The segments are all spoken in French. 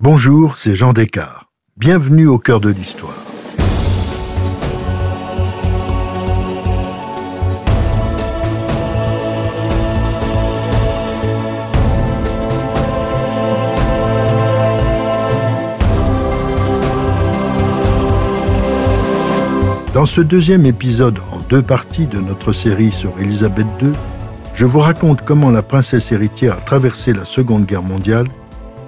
Bonjour, c'est Jean Descartes. Bienvenue au cœur de l'histoire. Dans ce deuxième épisode en deux parties de notre série sur Élisabeth II, je vous raconte comment la princesse héritière a traversé la Seconde Guerre mondiale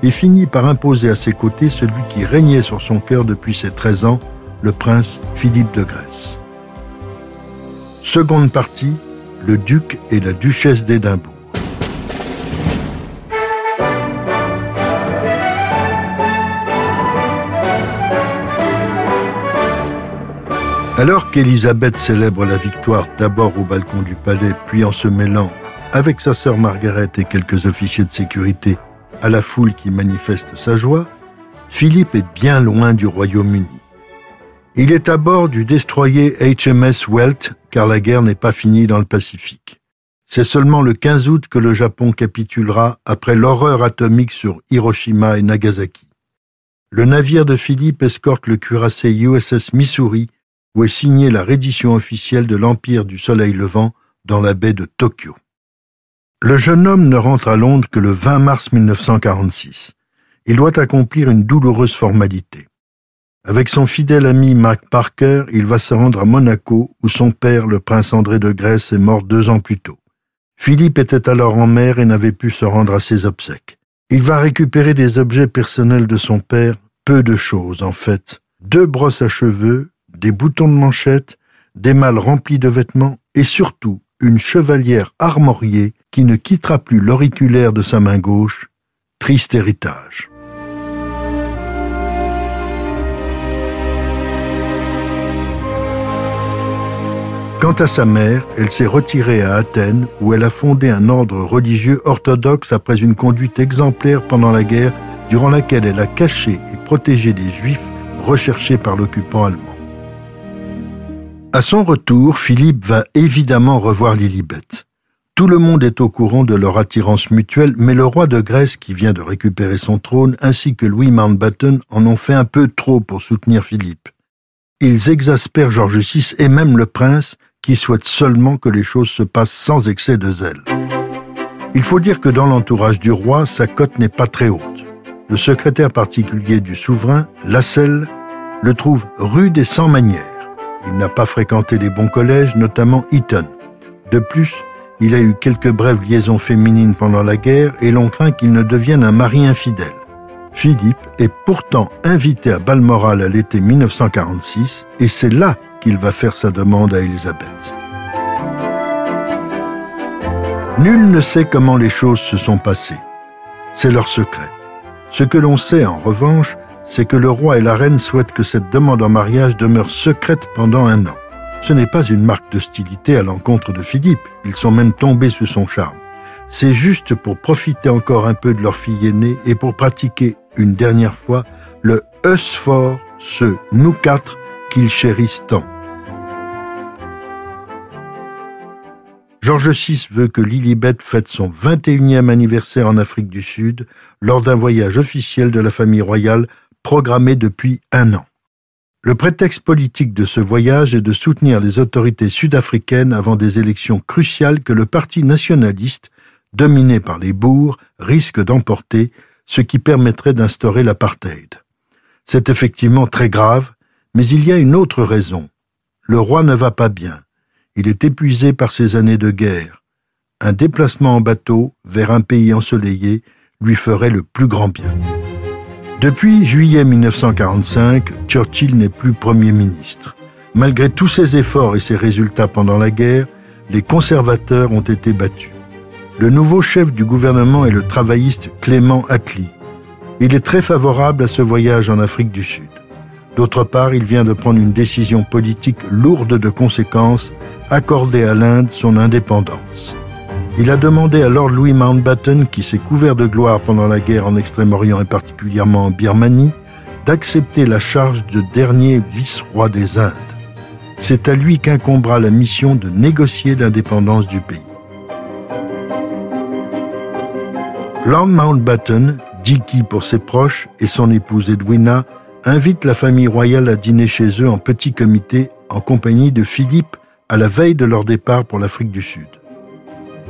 et finit par imposer à ses côtés celui qui régnait sur son cœur depuis ses 13 ans, le prince Philippe de Grèce. Seconde partie, le duc et la duchesse d'Édimbourg. Alors qu'Élisabeth célèbre la victoire d'abord au balcon du palais, puis en se mêlant, avec sa sœur Margaret et quelques officiers de sécurité, à la foule qui manifeste sa joie, Philippe est bien loin du Royaume-Uni. Il est à bord du destroyer HMS Welt car la guerre n'est pas finie dans le Pacifique. C'est seulement le 15 août que le Japon capitulera après l'horreur atomique sur Hiroshima et Nagasaki. Le navire de Philippe escorte le cuirassé USS Missouri où est signée la reddition officielle de l'Empire du Soleil Levant dans la baie de Tokyo. Le jeune homme ne rentre à Londres que le 20 mars 1946. Il doit accomplir une douloureuse formalité. Avec son fidèle ami Mark Parker, il va se rendre à Monaco, où son père, le prince André de Grèce, est mort deux ans plus tôt. Philippe était alors en mer et n'avait pu se rendre à ses obsèques. Il va récupérer des objets personnels de son père, peu de choses en fait. Deux brosses à cheveux, des boutons de manchette, des malles remplis de vêtements et surtout une chevalière armoriée qui ne quittera plus l'auriculaire de sa main gauche, triste héritage. Quant à sa mère, elle s'est retirée à Athènes où elle a fondé un ordre religieux orthodoxe après une conduite exemplaire pendant la guerre durant laquelle elle a caché et protégé les juifs recherchés par l'occupant allemand. À son retour, Philippe va évidemment revoir Lilibet. Tout le monde est au courant de leur attirance mutuelle, mais le roi de Grèce, qui vient de récupérer son trône, ainsi que Louis Mountbatten, en ont fait un peu trop pour soutenir Philippe. Ils exaspèrent George VI et même le prince, qui souhaite seulement que les choses se passent sans excès de zèle. Il faut dire que dans l'entourage du roi, sa cote n'est pas très haute. Le secrétaire particulier du souverain, Lasselle, le trouve rude et sans manière. Il n'a pas fréquenté les bons collèges, notamment Eton. De plus, il a eu quelques brèves liaisons féminines pendant la guerre et l'on craint qu'il ne devienne un mari infidèle. Philippe est pourtant invité à Balmoral à l'été 1946 et c'est là qu'il va faire sa demande à Elisabeth. Nul ne sait comment les choses se sont passées. C'est leur secret. Ce que l'on sait en revanche, c'est que le roi et la reine souhaitent que cette demande en mariage demeure secrète pendant un an. Ce n'est pas une marque d'hostilité à l'encontre de Philippe, ils sont même tombés sous son charme. C'est juste pour profiter encore un peu de leur fille aînée et pour pratiquer une dernière fois le us ce nous quatre qu'ils chérissent tant. George VI veut que Lilibet fête son 21e anniversaire en Afrique du Sud lors d'un voyage officiel de la famille royale programmé depuis un an. Le prétexte politique de ce voyage est de soutenir les autorités sud-africaines avant des élections cruciales que le parti nationaliste, dominé par les bourgs, risque d'emporter, ce qui permettrait d'instaurer l'apartheid. C'est effectivement très grave, mais il y a une autre raison. Le roi ne va pas bien. Il est épuisé par ses années de guerre. Un déplacement en bateau vers un pays ensoleillé lui ferait le plus grand bien. Depuis juillet 1945, Churchill n'est plus Premier ministre. Malgré tous ses efforts et ses résultats pendant la guerre, les conservateurs ont été battus. Le nouveau chef du gouvernement est le travailliste Clément Attlee. Il est très favorable à ce voyage en Afrique du Sud. D'autre part, il vient de prendre une décision politique lourde de conséquences, accorder à l'Inde son indépendance. Il a demandé à Lord Louis Mountbatten, qui s'est couvert de gloire pendant la guerre en Extrême-Orient et particulièrement en Birmanie, d'accepter la charge de dernier vice-roi des Indes. C'est à lui qu'incombera la mission de négocier l'indépendance du pays. Lord Mountbatten Dicky pour ses proches et son épouse Edwina invitent la famille royale à dîner chez eux en petit comité en compagnie de Philippe à la veille de leur départ pour l'Afrique du Sud.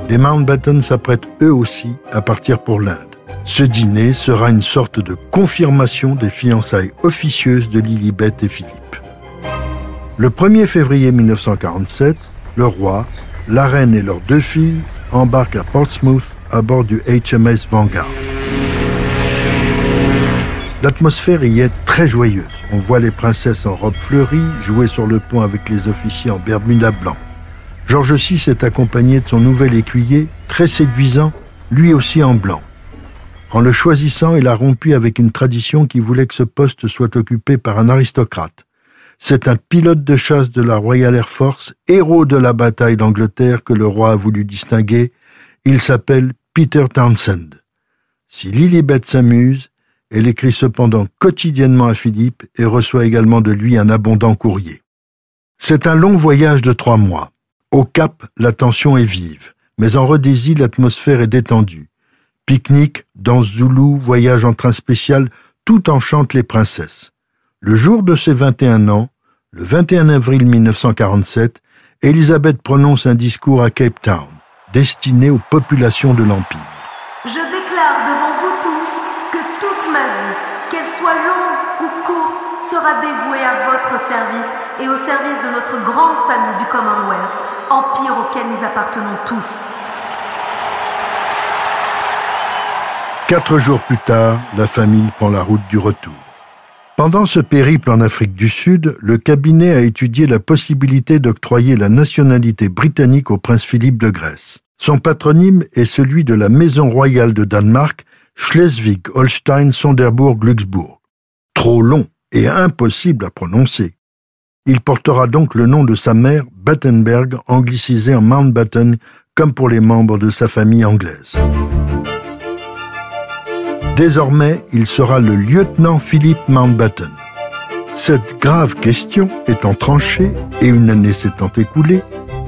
Les Mountbatten s'apprêtent eux aussi à partir pour l'Inde. Ce dîner sera une sorte de confirmation des fiançailles officieuses de Lilibet et Philippe. Le 1er février 1947, le roi, la reine et leurs deux filles embarquent à Portsmouth à bord du HMS Vanguard. L'atmosphère y est très joyeuse. On voit les princesses en robe fleurie jouer sur le pont avec les officiers en bermuda blanc. George VI est accompagné de son nouvel écuyer, très séduisant, lui aussi en blanc. En le choisissant, il a rompu avec une tradition qui voulait que ce poste soit occupé par un aristocrate. C'est un pilote de chasse de la Royal Air Force, héros de la bataille d'Angleterre que le roi a voulu distinguer. Il s'appelle Peter Townsend. Si Lilibet s'amuse, elle écrit cependant quotidiennement à Philippe et reçoit également de lui un abondant courrier. C'est un long voyage de trois mois. Au Cap, la tension est vive, mais en Rhodésie, l'atmosphère est détendue. Pique-nique, danse zoulou, voyage en train spécial, tout enchante les princesses. Le jour de ses 21 ans, le 21 avril 1947, Elisabeth prononce un discours à Cape Town, destiné aux populations de l'Empire. Je déclare devant vous tous ma vie, qu'elle soit longue ou courte, sera dévouée à votre service et au service de notre grande famille du Commonwealth, empire auquel nous appartenons tous. Quatre jours plus tard, la famille prend la route du retour. Pendant ce périple en Afrique du Sud, le cabinet a étudié la possibilité d'octroyer la nationalité britannique au prince Philippe de Grèce. Son patronyme est celui de la Maison royale de Danemark Schleswig-Holstein-Sonderbourg-Glücksbourg. Trop long et impossible à prononcer. Il portera donc le nom de sa mère, Battenberg, anglicisé en Mountbatten, comme pour les membres de sa famille anglaise. Désormais, il sera le lieutenant Philippe Mountbatten. Cette grave question étant tranchée et une année s'étant écoulée,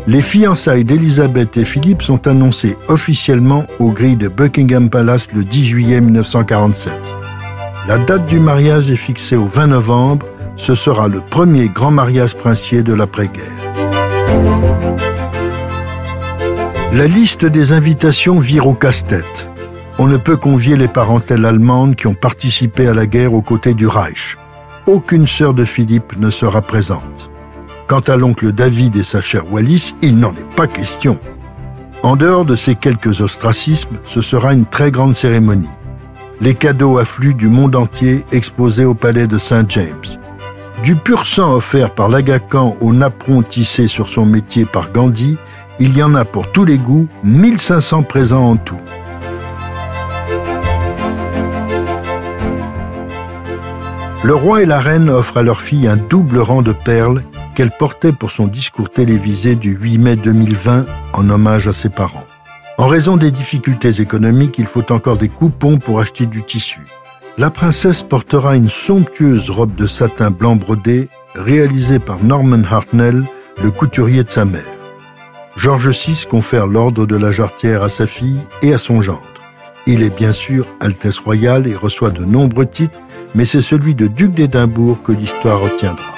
les fiançailles d'Elisabeth et Philippe sont annoncées officiellement aux grilles de Buckingham Palace le 10 juillet 1947. La date du mariage est fixée au 20 novembre. Ce sera le premier grand mariage princier de l'après-guerre. La liste des invitations vire au casse-tête. On ne peut convier les parentèles allemandes qui ont participé à la guerre aux côtés du Reich. Aucune sœur de Philippe ne sera présente. Quant à l'oncle David et sa chère Wallis, il n'en est pas question. En dehors de ces quelques ostracismes, ce sera une très grande cérémonie. Les cadeaux affluent du monde entier exposés au palais de Saint James. Du pur sang offert par l'Agacan au napperon tissé sur son métier par Gandhi, il y en a pour tous les goûts, 1500 présents en tout. Le roi et la reine offrent à leur fille un double rang de perles qu'elle portait pour son discours télévisé du 8 mai 2020 en hommage à ses parents. En raison des difficultés économiques, il faut encore des coupons pour acheter du tissu. La princesse portera une somptueuse robe de satin blanc brodé réalisée par Norman Hartnell, le couturier de sa mère. George VI confère l'ordre de la jarretière à sa fille et à son gendre. Il est bien sûr Altesse royale et reçoit de nombreux titres, mais c'est celui de duc d'Édimbourg que l'histoire retiendra.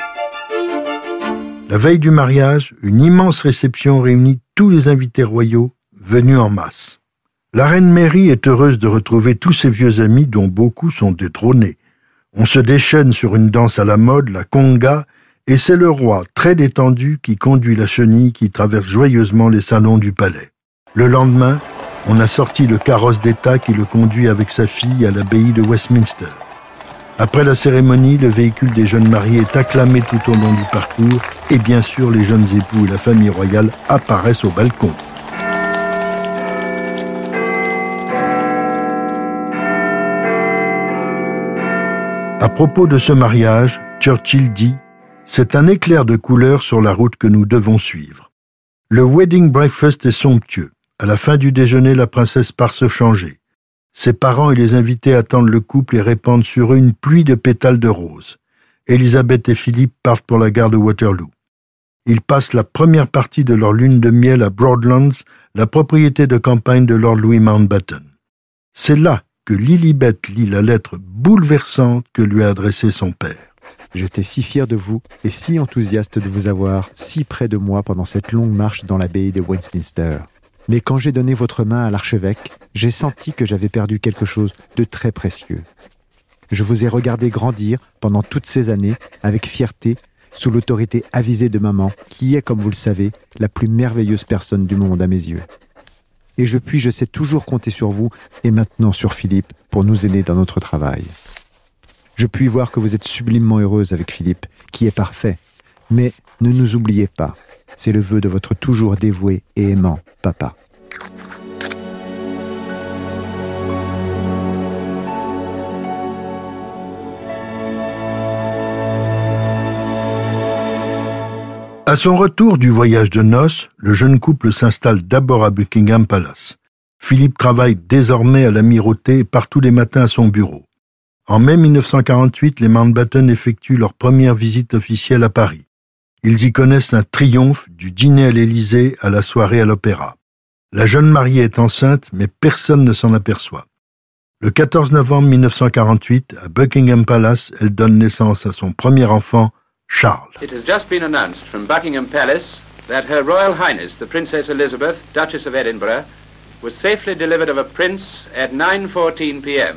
La veille du mariage, une immense réception réunit tous les invités royaux venus en masse. La reine Mary est heureuse de retrouver tous ses vieux amis dont beaucoup sont détrônés. On se déchaîne sur une danse à la mode, la conga, et c'est le roi, très détendu, qui conduit la chenille qui traverse joyeusement les salons du palais. Le lendemain, on a sorti le carrosse d'État qui le conduit avec sa fille à l'abbaye de Westminster. Après la cérémonie, le véhicule des jeunes mariés est acclamé tout au long du parcours et bien sûr les jeunes époux et la famille royale apparaissent au balcon. À propos de ce mariage, Churchill dit C'est un éclair de couleur sur la route que nous devons suivre. Le wedding breakfast est somptueux. À la fin du déjeuner, la princesse part se changer. Ses parents et les invités attendent le couple et répandent sur eux une pluie de pétales de roses. Elisabeth et Philippe partent pour la gare de Waterloo. Ils passent la première partie de leur lune de miel à Broadlands, la propriété de campagne de Lord Louis Mountbatten. C'est là que Lilibet lit la lettre bouleversante que lui a adressée son père. J'étais si fier de vous et si enthousiaste de vous avoir si près de moi pendant cette longue marche dans l'abbaye de Westminster. Mais quand j'ai donné votre main à l'archevêque, j'ai senti que j'avais perdu quelque chose de très précieux. Je vous ai regardé grandir pendant toutes ces années avec fierté sous l'autorité avisée de maman, qui est, comme vous le savez, la plus merveilleuse personne du monde à mes yeux. Et je puis, je sais toujours compter sur vous et maintenant sur Philippe pour nous aider dans notre travail. Je puis voir que vous êtes sublimement heureuse avec Philippe, qui est parfait. Mais ne nous oubliez pas, c'est le vœu de votre toujours dévoué et aimant papa. À son retour du voyage de noces, le jeune couple s'installe d'abord à Buckingham Palace. Philippe travaille désormais à l'amirauté part tous les matins à son bureau. En mai 1948, les Mountbatten effectuent leur première visite officielle à Paris. Ils y connaissent un triomphe du dîner à l'Élysée à la soirée à l'opéra. La jeune mariée est enceinte, mais personne ne s'en aperçoit. Le 14 novembre 1948, à Buckingham Palace, elle donne naissance à son premier enfant, Charles. It has just been announced from Buckingham Palace that Her Royal Highness the Princess Elizabeth, Duchess of Edinburgh, was safely delivered of a prince at 9:14 p.m.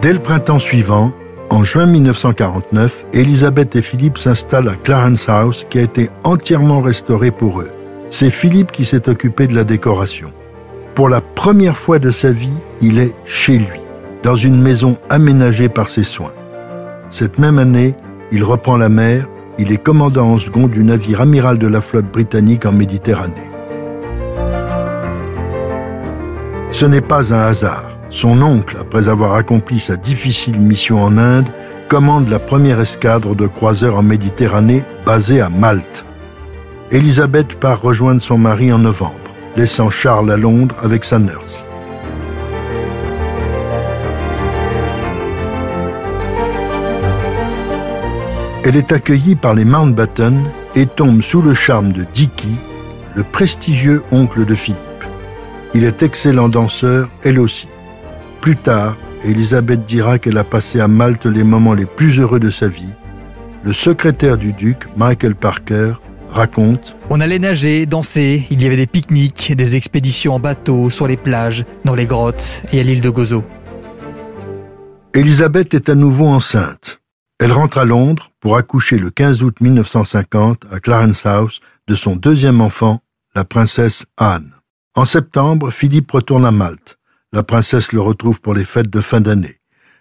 Dès le printemps suivant, en juin 1949, Elisabeth et Philippe s'installent à Clarence House qui a été entièrement restauré pour eux. C'est Philippe qui s'est occupé de la décoration. Pour la première fois de sa vie, il est chez lui, dans une maison aménagée par ses soins. Cette même année, il reprend la mer, il est commandant en second du navire amiral de la flotte britannique en Méditerranée. Ce n'est pas un hasard. Son oncle, après avoir accompli sa difficile mission en Inde, commande la première escadre de croiseurs en Méditerranée basée à Malte. Elisabeth part rejoindre son mari en novembre, laissant Charles à Londres avec sa nurse. Elle est accueillie par les Mountbatten et tombe sous le charme de Dicky, le prestigieux oncle de Philippe. Il est excellent danseur, elle aussi. Plus tard, Elisabeth dira qu'elle a passé à Malte les moments les plus heureux de sa vie. Le secrétaire du duc, Michael Parker, raconte On allait nager, danser, il y avait des pique-niques, des expéditions en bateau, sur les plages, dans les grottes et à l'île de Gozo. Elisabeth est à nouveau enceinte. Elle rentre à Londres pour accoucher le 15 août 1950 à Clarence House de son deuxième enfant, la princesse Anne. En septembre, Philippe retourne à Malte. La princesse le retrouve pour les fêtes de fin d'année.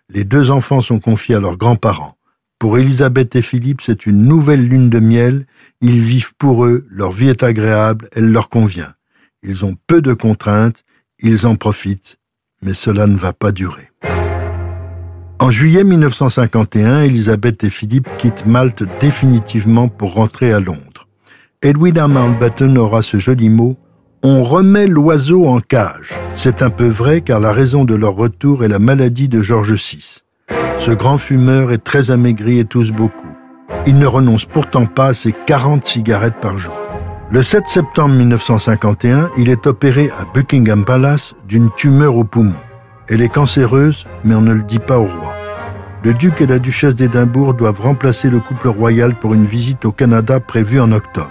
Les deux enfants sont confiés à leurs grands-parents. Pour Elisabeth et Philippe, c'est une nouvelle lune de miel. Ils vivent pour eux, leur vie est agréable, elle leur convient. Ils ont peu de contraintes, ils en profitent, mais cela ne va pas durer. En juillet 1951, Elisabeth et Philippe quittent Malte définitivement pour rentrer à Londres. Edwina Mountbatten aura ce joli mot On remet l'oiseau en cage. C'est un peu vrai car la raison de leur retour est la maladie de George VI. Ce grand fumeur est très amaigri et tousse beaucoup. Il ne renonce pourtant pas à ses 40 cigarettes par jour. Le 7 septembre 1951, il est opéré à Buckingham Palace d'une tumeur au poumon. Elle est cancéreuse, mais on ne le dit pas au roi. Le duc et la duchesse d'Édimbourg doivent remplacer le couple royal pour une visite au Canada prévue en octobre.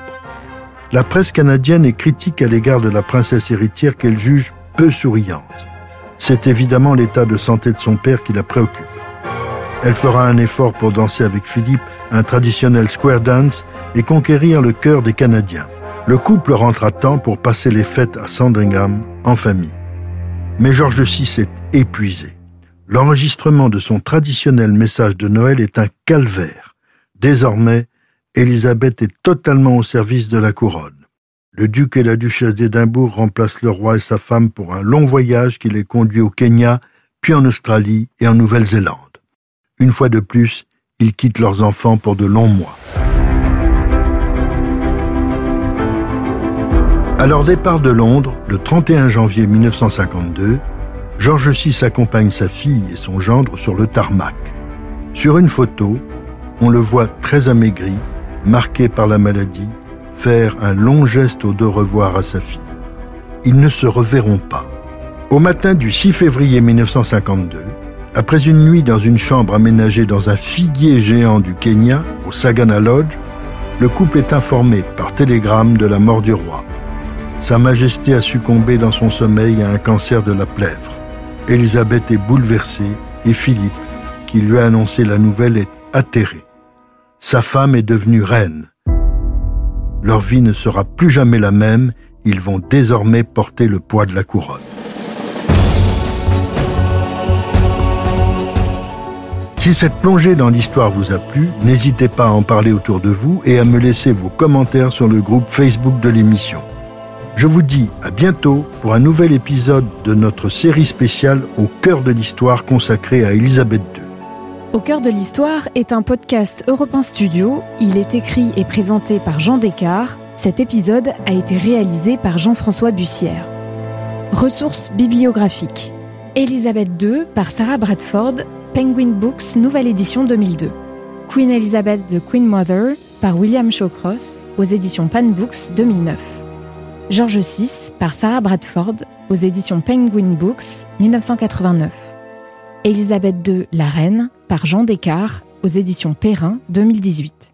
La presse canadienne est critique à l'égard de la princesse héritière qu'elle juge peu souriante. C'est évidemment l'état de santé de son père qui la préoccupe. Elle fera un effort pour danser avec Philippe un traditionnel square dance et conquérir le cœur des Canadiens. Le couple rentre à temps pour passer les fêtes à Sandringham en famille. Mais George VI est épuisé. L'enregistrement de son traditionnel message de Noël est un calvaire. Désormais, Élisabeth est totalement au service de la couronne. Le duc et la duchesse d'Édimbourg remplacent le roi et sa femme pour un long voyage qui les conduit au Kenya, puis en Australie et en Nouvelle-Zélande. Une fois de plus, ils quittent leurs enfants pour de longs mois. À leur départ de Londres, le 31 janvier 1952, George VI accompagne sa fille et son gendre sur le tarmac. Sur une photo, on le voit très amaigri, marqué par la maladie, faire un long geste au de revoir à sa fille. Ils ne se reverront pas. Au matin du 6 février 1952, après une nuit dans une chambre aménagée dans un figuier géant du Kenya, au Sagana Lodge, le couple est informé par télégramme de la mort du roi. Sa Majesté a succombé dans son sommeil à un cancer de la plèvre. Élisabeth est bouleversée et Philippe, qui lui a annoncé la nouvelle, est atterré. Sa femme est devenue reine. Leur vie ne sera plus jamais la même, ils vont désormais porter le poids de la couronne. Si cette plongée dans l'histoire vous a plu, n'hésitez pas à en parler autour de vous et à me laisser vos commentaires sur le groupe Facebook de l'émission. Je vous dis à bientôt pour un nouvel épisode de notre série spéciale Au cœur de l'histoire consacrée à Elisabeth II. Au cœur de l'histoire est un podcast Europe Studio. Il est écrit et présenté par Jean Descartes. Cet épisode a été réalisé par Jean-François Bussière. Ressources bibliographiques. Elisabeth II par Sarah Bradford, Penguin Books, nouvelle édition 2002. Queen Elizabeth the Queen Mother par William Shawcross aux éditions Pan Books 2009. George VI par Sarah Bradford aux éditions Penguin Books 1989. Elisabeth II la Reine par Jean Descartes aux éditions Perrin 2018.